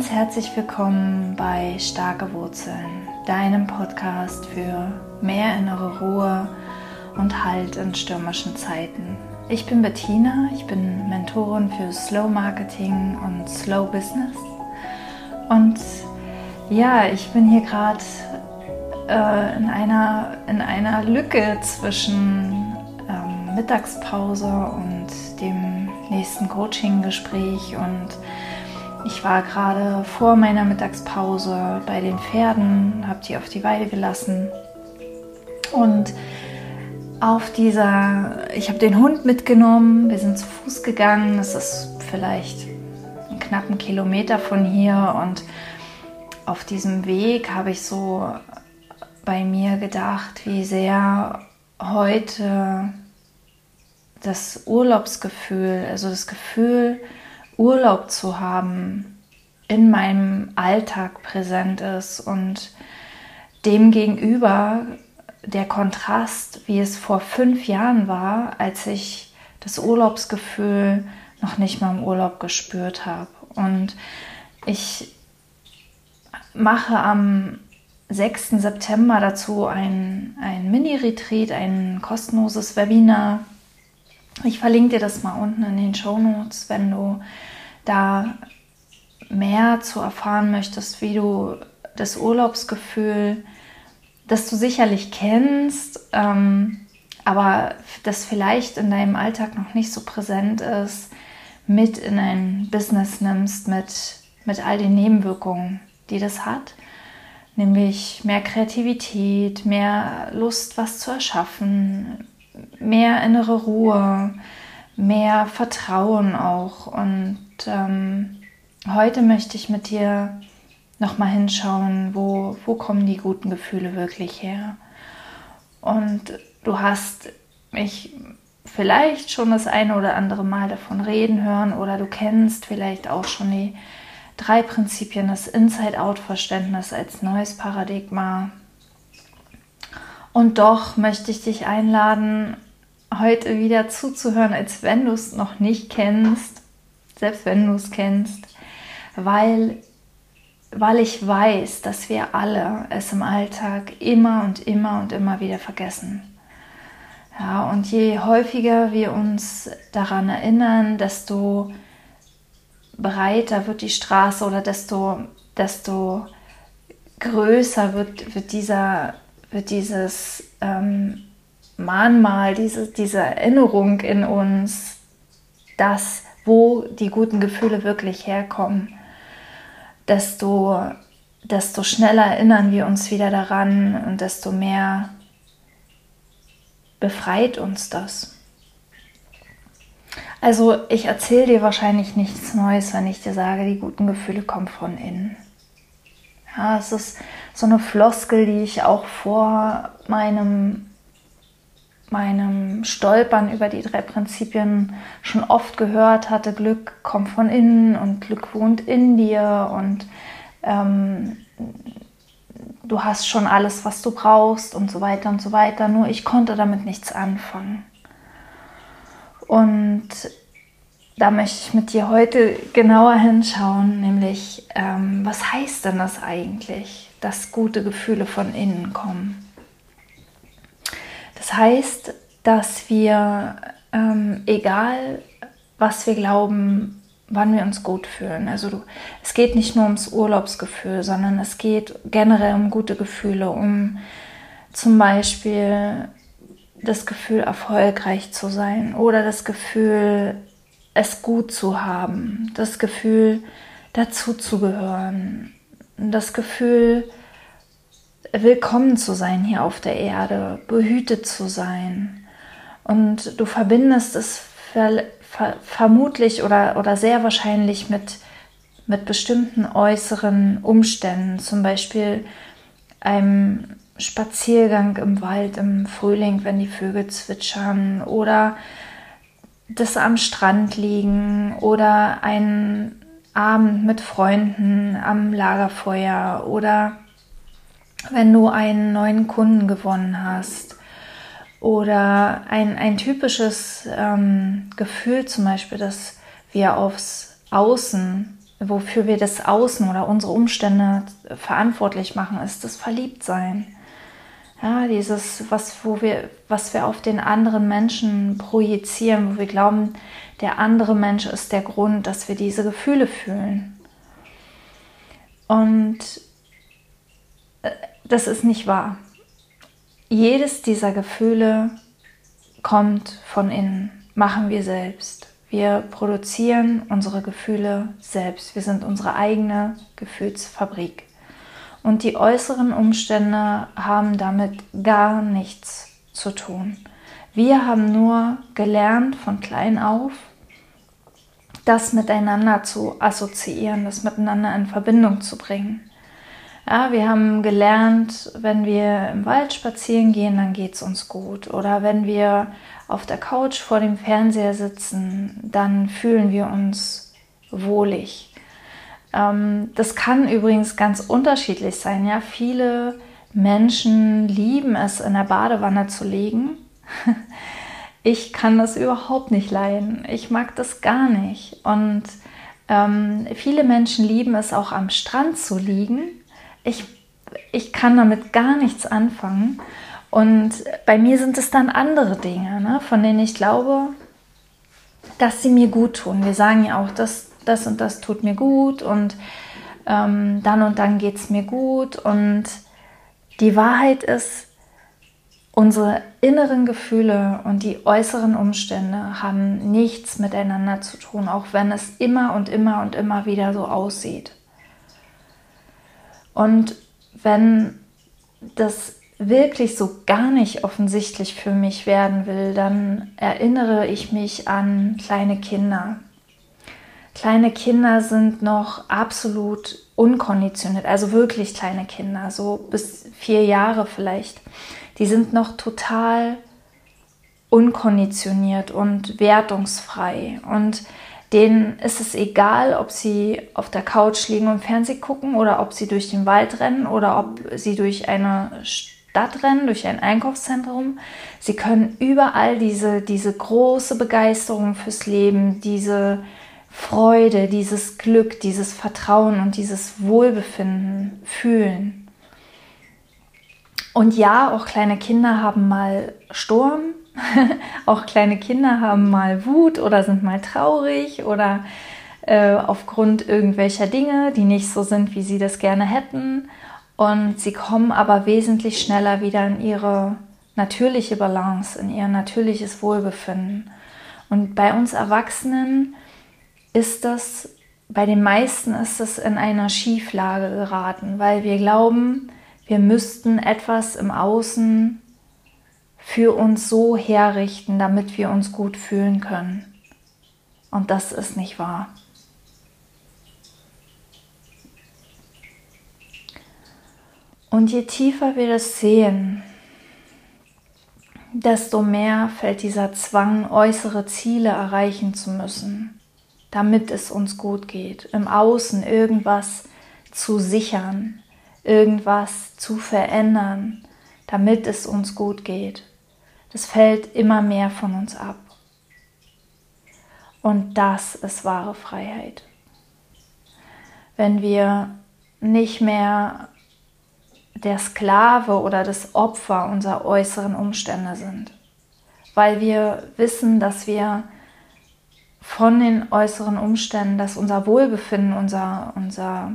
Ganz herzlich willkommen bei Starke Wurzeln, deinem Podcast für mehr innere Ruhe und Halt in stürmischen Zeiten. Ich bin Bettina, ich bin Mentorin für Slow Marketing und Slow Business. Und ja, ich bin hier gerade äh, in, einer, in einer Lücke zwischen ähm, Mittagspause und dem nächsten Coaching-Gespräch und ich war gerade vor meiner Mittagspause bei den Pferden, habe die auf die Weide gelassen. Und auf dieser, ich habe den Hund mitgenommen, wir sind zu Fuß gegangen, es ist vielleicht einen knappen Kilometer von hier. Und auf diesem Weg habe ich so bei mir gedacht, wie sehr heute das Urlaubsgefühl, also das Gefühl, Urlaub zu haben, in meinem Alltag präsent ist und dem gegenüber der Kontrast, wie es vor fünf Jahren war, als ich das Urlaubsgefühl noch nicht mal im Urlaub gespürt habe. Und ich mache am 6. September dazu ein, ein Mini-Retreat, ein kostenloses Webinar. Ich verlinke dir das mal unten in den Show Notes, wenn du da mehr zu erfahren möchtest, wie du das Urlaubsgefühl, das du sicherlich kennst, ähm, aber das vielleicht in deinem Alltag noch nicht so präsent ist, mit in ein Business nimmst, mit, mit all den Nebenwirkungen, die das hat. Nämlich mehr Kreativität, mehr Lust, was zu erschaffen, mehr innere Ruhe, mehr Vertrauen auch. Und ähm, heute möchte ich mit dir nochmal hinschauen, wo, wo kommen die guten Gefühle wirklich her. Und du hast mich vielleicht schon das eine oder andere Mal davon reden hören oder du kennst vielleicht auch schon die drei Prinzipien, das Inside-Out-Verständnis als neues Paradigma. Und doch möchte ich dich einladen, heute wieder zuzuhören, als wenn du es noch nicht kennst, selbst wenn du es kennst, weil, weil ich weiß, dass wir alle es im Alltag immer und immer und immer wieder vergessen. Ja, und je häufiger wir uns daran erinnern, desto breiter wird die Straße oder desto, desto größer wird, wird, dieser, wird dieses ähm, Mahnmal, diese, diese Erinnerung in uns, dass wo die guten Gefühle wirklich herkommen, desto, desto schneller erinnern wir uns wieder daran und desto mehr befreit uns das. Also ich erzähle dir wahrscheinlich nichts Neues, wenn ich dir sage, die guten Gefühle kommen von innen. Ja, es ist so eine Floskel, die ich auch vor meinem meinem Stolpern über die drei Prinzipien schon oft gehört hatte, Glück kommt von innen und Glück wohnt in dir und ähm, du hast schon alles, was du brauchst und so weiter und so weiter. Nur ich konnte damit nichts anfangen. Und da möchte ich mit dir heute genauer hinschauen, nämlich ähm, was heißt denn das eigentlich, dass gute Gefühle von innen kommen? Das heißt, dass wir, ähm, egal was wir glauben, wann wir uns gut fühlen. Also es geht nicht nur ums Urlaubsgefühl, sondern es geht generell um gute Gefühle, um zum Beispiel das Gefühl, erfolgreich zu sein oder das Gefühl, es gut zu haben, das Gefühl, dazuzugehören, das Gefühl, willkommen zu sein hier auf der Erde, behütet zu sein. Und du verbindest es ver ver vermutlich oder, oder sehr wahrscheinlich mit, mit bestimmten äußeren Umständen, zum Beispiel einem Spaziergang im Wald im Frühling, wenn die Vögel zwitschern oder das am Strand liegen oder ein Abend mit Freunden am Lagerfeuer oder wenn du einen neuen Kunden gewonnen hast oder ein, ein typisches ähm, Gefühl zum Beispiel, dass wir aufs Außen wofür wir das Außen oder unsere Umstände verantwortlich machen, ist das Verliebtsein. Ja, dieses, was, wo wir, was wir auf den anderen Menschen projizieren, wo wir glauben, der andere Mensch ist der Grund, dass wir diese Gefühle fühlen. Und äh, das ist nicht wahr. Jedes dieser Gefühle kommt von innen, machen wir selbst. Wir produzieren unsere Gefühle selbst. Wir sind unsere eigene Gefühlsfabrik. Und die äußeren Umstände haben damit gar nichts zu tun. Wir haben nur gelernt von klein auf, das miteinander zu assoziieren, das miteinander in Verbindung zu bringen. Ja, wir haben gelernt, wenn wir im Wald spazieren gehen, dann geht es uns gut. Oder wenn wir auf der Couch vor dem Fernseher sitzen, dann fühlen wir uns wohlig. Ähm, das kann übrigens ganz unterschiedlich sein. Ja, viele Menschen lieben es, in der Badewanne zu liegen. Ich kann das überhaupt nicht leiden. Ich mag das gar nicht. Und ähm, viele Menschen lieben es auch am Strand zu liegen. Ich, ich kann damit gar nichts anfangen. Und bei mir sind es dann andere Dinge, ne, von denen ich glaube, dass sie mir gut tun. Wir sagen ja auch, dass das und das tut mir gut und ähm, dann und dann geht es mir gut. Und die Wahrheit ist, unsere inneren Gefühle und die äußeren Umstände haben nichts miteinander zu tun, auch wenn es immer und immer und immer wieder so aussieht. Und wenn das wirklich so gar nicht offensichtlich für mich werden will, dann erinnere ich mich an kleine Kinder. Kleine Kinder sind noch absolut unkonditioniert, also wirklich kleine Kinder, so bis vier Jahre vielleicht. Die sind noch total unkonditioniert und wertungsfrei. Und denen ist es egal, ob sie auf der Couch liegen und Fernsehen gucken oder ob sie durch den Wald rennen oder ob sie durch eine Stadtrennen, durch ein Einkaufszentrum. Sie können überall diese, diese große Begeisterung fürs Leben, diese Freude, dieses Glück, dieses Vertrauen und dieses Wohlbefinden fühlen. Und ja, auch kleine Kinder haben mal Sturm, auch kleine Kinder haben mal Wut oder sind mal traurig oder äh, aufgrund irgendwelcher Dinge, die nicht so sind, wie sie das gerne hätten. Und sie kommen aber wesentlich schneller wieder in ihre natürliche Balance, in ihr natürliches Wohlbefinden. Und bei uns Erwachsenen ist das, bei den meisten ist es in einer Schieflage geraten, weil wir glauben, wir müssten etwas im Außen für uns so herrichten, damit wir uns gut fühlen können. Und das ist nicht wahr. Und je tiefer wir das sehen, desto mehr fällt dieser Zwang, äußere Ziele erreichen zu müssen, damit es uns gut geht, im Außen irgendwas zu sichern, irgendwas zu verändern, damit es uns gut geht. Das fällt immer mehr von uns ab. Und das ist wahre Freiheit. Wenn wir nicht mehr der Sklave oder das Opfer unserer äußeren Umstände sind, weil wir wissen, dass wir von den äußeren Umständen, dass unser Wohlbefinden, unser, unser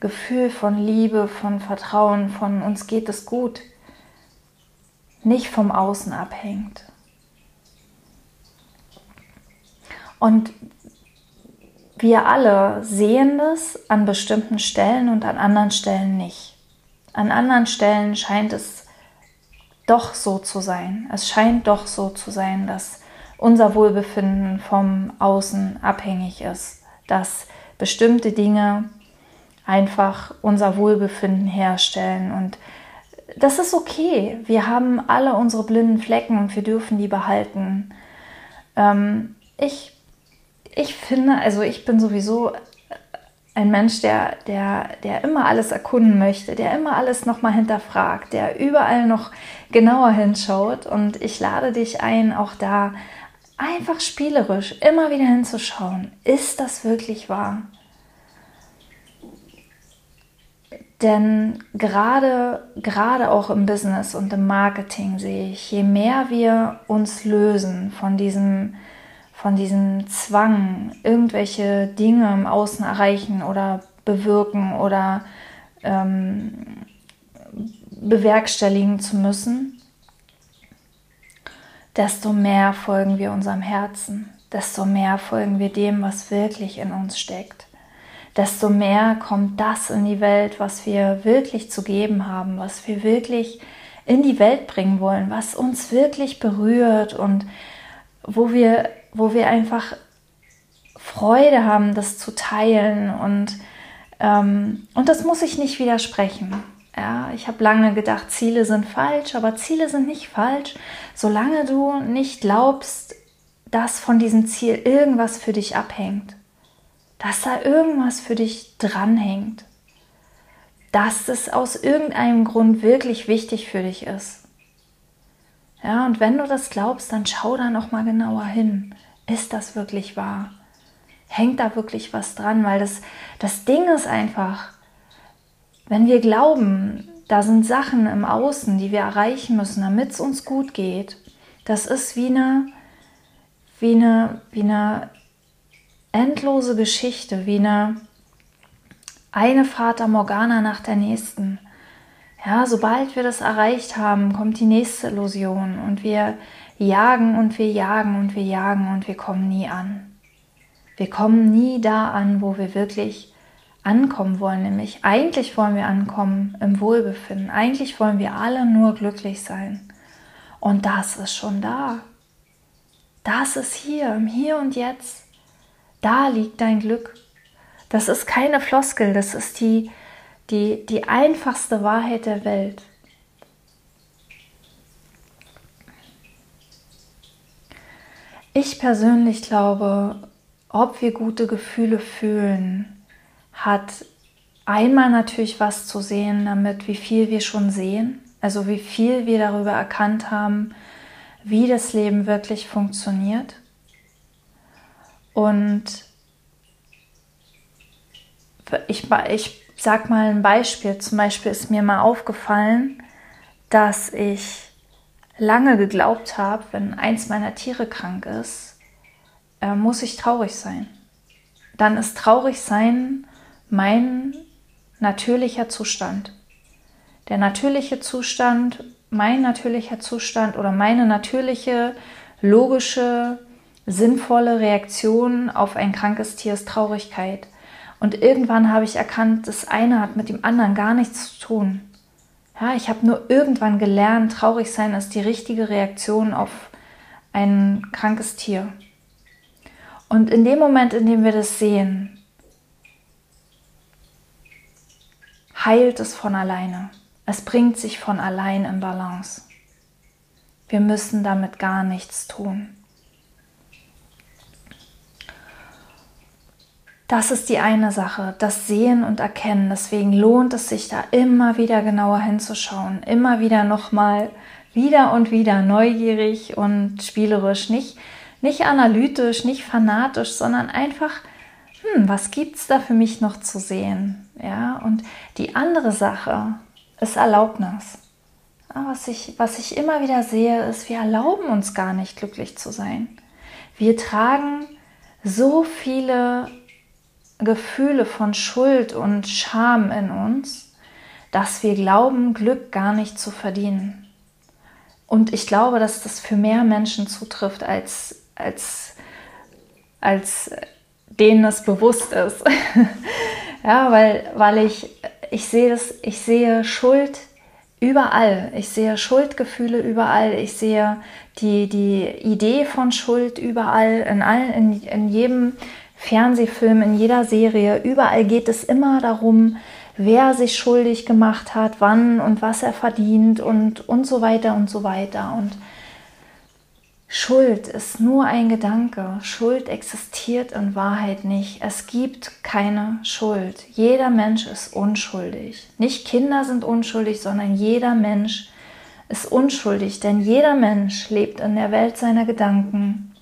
Gefühl von Liebe, von Vertrauen, von uns geht es gut, nicht vom Außen abhängt. Und wir alle sehen das an bestimmten Stellen und an anderen Stellen nicht. An anderen Stellen scheint es doch so zu sein. Es scheint doch so zu sein, dass unser Wohlbefinden vom Außen abhängig ist, dass bestimmte Dinge einfach unser Wohlbefinden herstellen und das ist okay. Wir haben alle unsere blinden Flecken und wir dürfen die behalten. Ähm, ich ich finde, also ich bin sowieso ein Mensch, der, der, der immer alles erkunden möchte, der immer alles nochmal hinterfragt, der überall noch genauer hinschaut. Und ich lade dich ein, auch da einfach spielerisch immer wieder hinzuschauen, ist das wirklich wahr? Denn gerade, gerade auch im Business und im Marketing sehe ich, je mehr wir uns lösen von diesem, von diesem Zwang, irgendwelche Dinge im Außen erreichen oder bewirken oder ähm, bewerkstelligen zu müssen, desto mehr folgen wir unserem Herzen, desto mehr folgen wir dem, was wirklich in uns steckt desto mehr kommt das in die Welt, was wir wirklich zu geben haben, was wir wirklich in die Welt bringen wollen, was uns wirklich berührt und wo wir, wo wir einfach Freude haben, das zu teilen und, ähm, und das muss ich nicht widersprechen. Ja, ich habe lange gedacht, Ziele sind falsch, aber Ziele sind nicht falsch, solange du nicht glaubst, dass von diesem Ziel irgendwas für dich abhängt dass da irgendwas für dich dranhängt, dass es aus irgendeinem Grund wirklich wichtig für dich ist. Ja, und wenn du das glaubst, dann schau da noch mal genauer hin. Ist das wirklich wahr? Hängt da wirklich was dran? Weil das, das Ding ist einfach, wenn wir glauben, da sind Sachen im Außen, die wir erreichen müssen, damit es uns gut geht, das ist wie eine, wie eine, wie eine endlose Geschichte, wie eine, eine Fata Morgana nach der nächsten. Ja, sobald wir das erreicht haben, kommt die nächste Illusion und wir jagen und wir jagen und wir jagen und wir kommen nie an. Wir kommen nie da an, wo wir wirklich ankommen wollen, nämlich eigentlich wollen wir ankommen im Wohlbefinden. Eigentlich wollen wir alle nur glücklich sein. Und das ist schon da. Das ist hier, im Hier und Jetzt. Da liegt dein Glück. Das ist keine Floskel, das ist die, die, die einfachste Wahrheit der Welt. Ich persönlich glaube, ob wir gute Gefühle fühlen, hat einmal natürlich was zu sehen damit, wie viel wir schon sehen, also wie viel wir darüber erkannt haben, wie das Leben wirklich funktioniert. Und ich, ich sag mal ein Beispiel. Zum Beispiel ist mir mal aufgefallen, dass ich lange geglaubt habe, wenn eins meiner Tiere krank ist, äh, muss ich traurig sein. Dann ist traurig sein mein natürlicher Zustand. Der natürliche Zustand, mein natürlicher Zustand oder meine natürliche, logische sinnvolle Reaktion auf ein krankes Tier ist Traurigkeit. Und irgendwann habe ich erkannt, das eine hat mit dem anderen gar nichts zu tun. Ja, ich habe nur irgendwann gelernt, traurig sein ist die richtige Reaktion auf ein krankes Tier. Und in dem Moment, in dem wir das sehen, heilt es von alleine. Es bringt sich von allein in Balance. Wir müssen damit gar nichts tun. Das ist die eine Sache, das Sehen und Erkennen. Deswegen lohnt es sich da immer wieder genauer hinzuschauen, immer wieder nochmal, wieder und wieder neugierig und spielerisch, nicht, nicht analytisch, nicht fanatisch, sondern einfach, hm, was gibt's da für mich noch zu sehen? Ja, und die andere Sache ist Erlaubnis. Was ich, was ich immer wieder sehe, ist, wir erlauben uns gar nicht glücklich zu sein. Wir tragen so viele Gefühle von Schuld und Scham in uns, dass wir glauben, Glück gar nicht zu verdienen. Und ich glaube, dass das für mehr Menschen zutrifft, als, als, als denen es bewusst ist. ja, weil, weil ich, ich, sehe das, ich sehe Schuld überall. Ich sehe Schuldgefühle überall. Ich sehe die, die Idee von Schuld überall, in, all, in, in jedem Fernsehfilm, in jeder Serie, überall geht es immer darum, wer sich schuldig gemacht hat, wann und was er verdient und, und so weiter und so weiter. Und Schuld ist nur ein Gedanke. Schuld existiert in Wahrheit nicht. Es gibt keine Schuld. Jeder Mensch ist unschuldig. Nicht Kinder sind unschuldig, sondern jeder Mensch ist unschuldig, denn jeder Mensch lebt in der Welt seiner Gedanken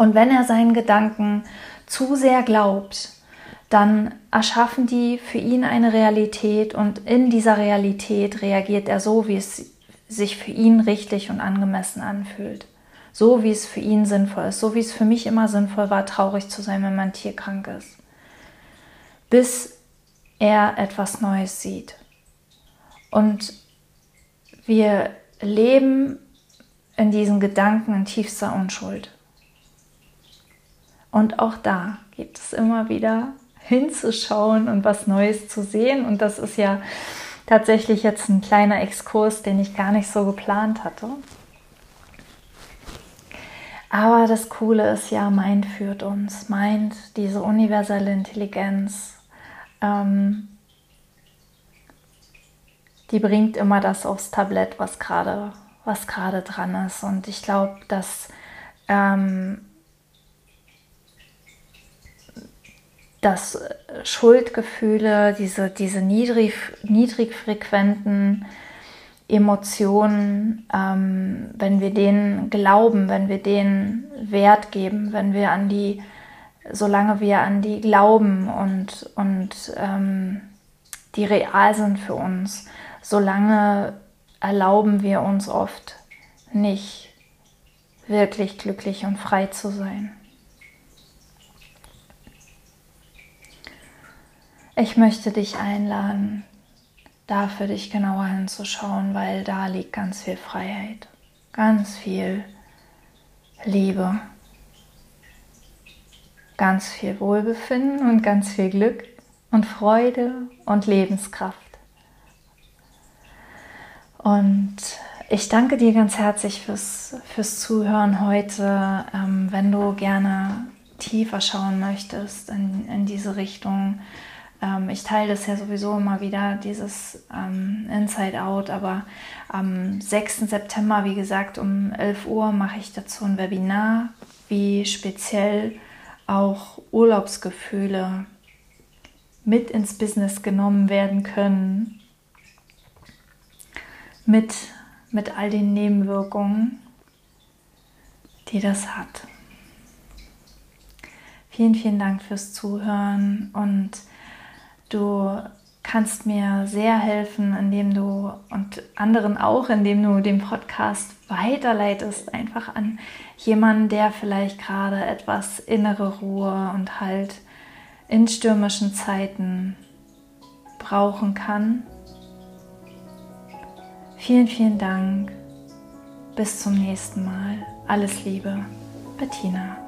Und wenn er seinen Gedanken zu sehr glaubt, dann erschaffen die für ihn eine Realität und in dieser Realität reagiert er so, wie es sich für ihn richtig und angemessen anfühlt. So wie es für ihn sinnvoll ist, so wie es für mich immer sinnvoll war, traurig zu sein, wenn mein Tier krank ist. Bis er etwas Neues sieht. Und wir leben in diesen Gedanken in tiefster Unschuld. Und auch da gibt es immer wieder hinzuschauen und was Neues zu sehen. Und das ist ja tatsächlich jetzt ein kleiner Exkurs, den ich gar nicht so geplant hatte. Aber das Coole ist ja, Mind führt uns. Mind, diese universelle Intelligenz, ähm, die bringt immer das aufs Tablett, was gerade was dran ist. Und ich glaube, dass ähm, dass Schuldgefühle, diese, diese niedrig, niedrigfrequenten Emotionen, ähm, wenn wir denen glauben, wenn wir denen Wert geben, wenn wir an die, solange wir an die glauben und, und ähm, die real sind für uns, solange erlauben wir uns oft nicht wirklich glücklich und frei zu sein. Ich möchte dich einladen, da für dich genauer hinzuschauen, weil da liegt ganz viel Freiheit, ganz viel Liebe, ganz viel Wohlbefinden und ganz viel Glück und Freude und Lebenskraft. Und ich danke dir ganz herzlich fürs, fürs Zuhören heute. Ähm, wenn du gerne tiefer schauen möchtest in, in diese Richtung, ähm, ich teile das ja sowieso immer wieder, dieses ähm, Inside Out, aber am 6. September, wie gesagt, um 11 Uhr mache ich dazu ein Webinar, wie speziell auch Urlaubsgefühle mit ins Business genommen werden können, mit, mit all den Nebenwirkungen, die das hat. Vielen, vielen Dank fürs Zuhören und Du kannst mir sehr helfen, indem du und anderen auch, indem du den Podcast weiterleitest, einfach an jemanden, der vielleicht gerade etwas innere Ruhe und Halt in stürmischen Zeiten brauchen kann. Vielen, vielen Dank. Bis zum nächsten Mal. Alles Liebe, Bettina.